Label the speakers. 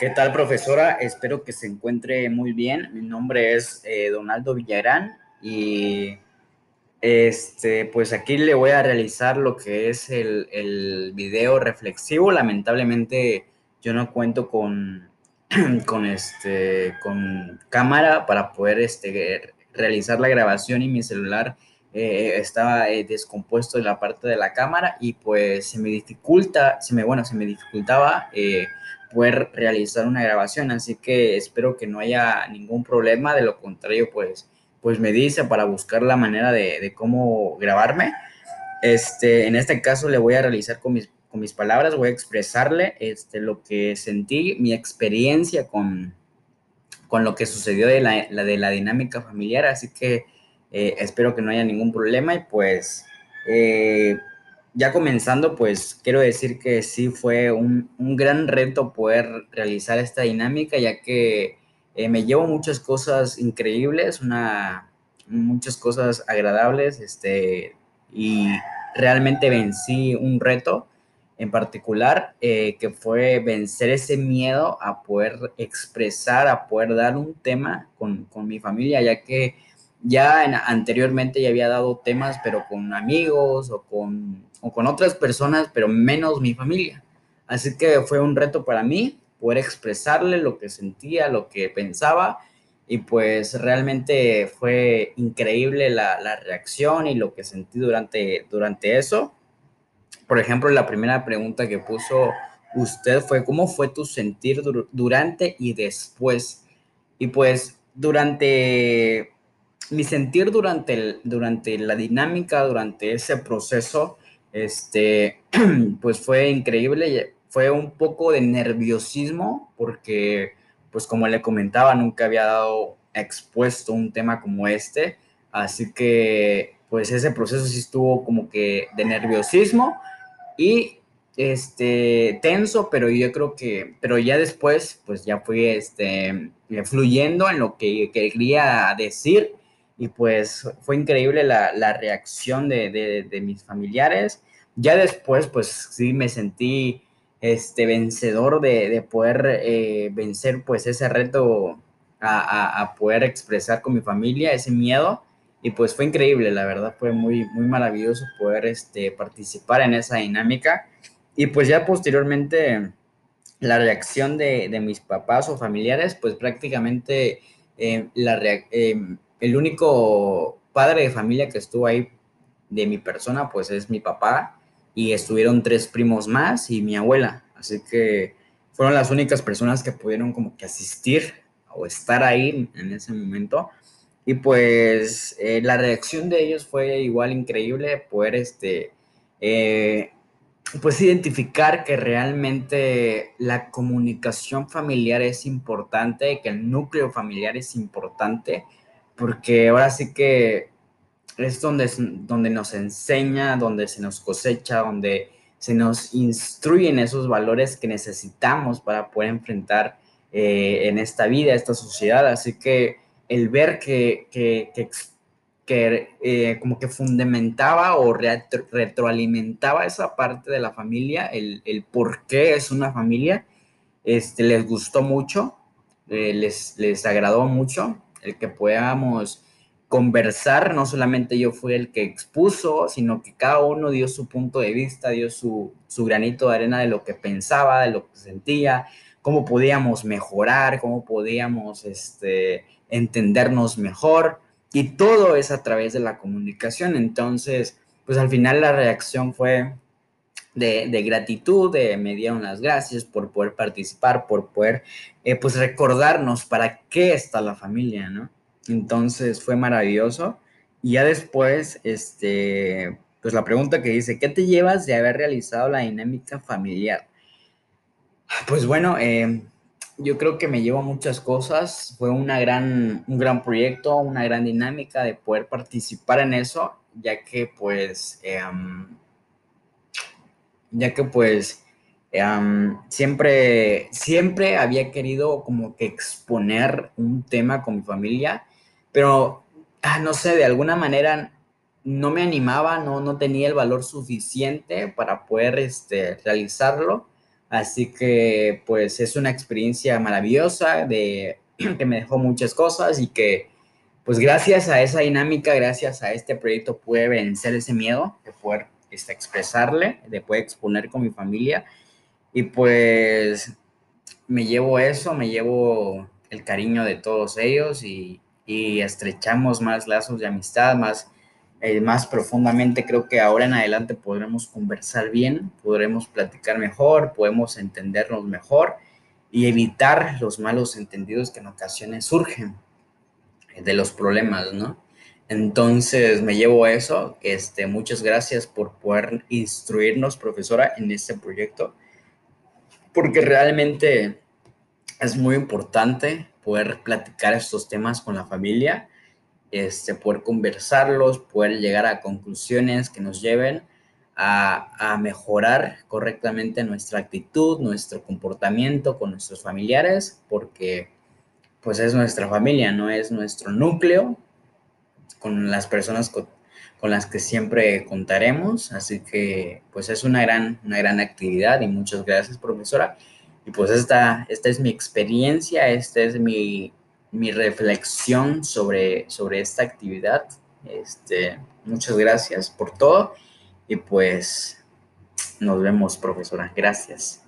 Speaker 1: ¿Qué tal, profesora? Espero que se encuentre muy bien. Mi nombre es eh, Donaldo Villarán y este, pues aquí le voy a realizar lo que es el, el video reflexivo. Lamentablemente yo no cuento con, con, este, con cámara para poder este, realizar la grabación y mi celular eh, estaba eh, descompuesto en la parte de la cámara y pues se me dificulta, se me, bueno, se me dificultaba poder realizar una grabación, así que espero que no haya ningún problema, de lo contrario pues, pues me dice para buscar la manera de, de cómo grabarme. Este, en este caso le voy a realizar con mis, con mis palabras, voy a expresarle este, lo que sentí, mi experiencia con, con lo que sucedió de la, la de la dinámica familiar, así que eh, espero que no haya ningún problema y pues eh, ya comenzando, pues quiero decir que sí fue un, un, gran reto poder realizar esta dinámica, ya que eh, me llevo muchas cosas increíbles, una, muchas cosas agradables, este, y realmente vencí un reto en particular, eh, que fue vencer ese miedo a poder expresar, a poder dar un tema con, con mi familia, ya que ya en, anteriormente ya había dado temas, pero con amigos o con, o con otras personas, pero menos mi familia. Así que fue un reto para mí poder expresarle lo que sentía, lo que pensaba, y pues realmente fue increíble la, la reacción y lo que sentí durante, durante eso. Por ejemplo, la primera pregunta que puso usted fue, ¿cómo fue tu sentir durante y después? Y pues durante mi sentir durante, durante la dinámica, durante ese proceso, este, pues fue increíble. Fue un poco de nerviosismo porque, pues como le comentaba, nunca había dado expuesto un tema como este. Así que, pues ese proceso sí estuvo como que de nerviosismo y este tenso, pero yo creo que, pero ya después, pues ya fui este, fluyendo en lo que quería decir y pues fue increíble la, la reacción de, de, mis familiares. Ya después, pues sí me sentí este, vencedor de, de poder eh, vencer pues ese reto a, a, poder expresar con mi familia ese miedo. Y pues fue increíble, la verdad fue muy, muy maravilloso poder este, participar en esa dinámica. Y pues ya posteriormente la reacción de, de mis papás o familiares, pues prácticamente eh, la eh, el único padre de familia que estuvo ahí de mi persona, pues es mi papá, y estuvieron tres primos más y mi abuela. Así que fueron las únicas personas que pudieron como que asistir o estar ahí en ese momento. Y pues eh, la reacción de ellos fue igual increíble, poder este, eh, pues identificar que realmente la comunicación familiar es importante, que el núcleo familiar es importante porque ahora sí que es donde, donde nos enseña, donde se nos cosecha, donde se nos instruyen esos valores que necesitamos para poder enfrentar eh, en esta vida, esta sociedad. Así que el ver que, que, que, eh, como que fundamentaba o retro, retroalimentaba esa parte de la familia, el, el, por qué es una familia, este, les gustó mucho, eh, les, les agradó mucho el que podamos conversar, no solamente yo fui el que expuso, sino que cada uno dio su punto de vista, dio su, su granito de arena de lo que pensaba, de lo que sentía, cómo podíamos mejorar, cómo podíamos este, entendernos mejor. Y todo es a través de la comunicación. Entonces, pues al final la reacción fue de, de, gratitud, de me dieron las gracias por poder participar, por poder, eh, pues, recordarnos para qué está la familia, ¿no? Entonces fue maravilloso. Y ya después, este, pues la pregunta que dice, ¿qué te llevas de haber realizado la dinámica familiar? Pues bueno, eh, yo creo que me llevo muchas cosas. Fue una gran, un gran proyecto, una gran dinámica de poder participar en eso, ya que pues... Eh, ya que pues siempre, siempre había querido como que exponer un tema con mi familia, pero ah, no sé, de alguna manera no me animaba, no, no tenía el valor suficiente para poder este, realizarlo, Así que pues es una experiencia maravillosa de, que me dejó muchas cosas y que pues gracias a esa dinámica, gracias a este proyecto pude vencer ese miedo de poder este, expresarle, de poder exponer con mi familia y pues me llevo eso, me llevo el cariño de todos ellos y, y estrechamos más lazos de amistad, más, eh, más profundamente. Creo que ahora en adelante podremos conversar bien, podremos platicar mejor, podemos entendernos mejor y evitar los malos entendidos que en ocasiones surgen de los problemas, ¿no? Entonces me llevo eso. Este, muchas gracias por poder instruirnos, profesora, en este proyecto, porque realmente es muy importante poder platicar estos temas con la familia, este, poder conversarlos, poder llegar a conclusiones que nos lleven a, a, mejorar correctamente nuestra actitud, nuestro comportamiento con nuestros familiares, porque pues es nuestra familia, no es nuestro núcleo con las personas con, las que siempre contaremos, así que pues es una gran, una gran actividad y muchas gracias profesora. Y pues esta, esta es mi experiencia, esta es mi, mi reflexión sobre, sobre esta actividad. Este, muchas gracias por todo y pues nos vemos, profesora. Gracias.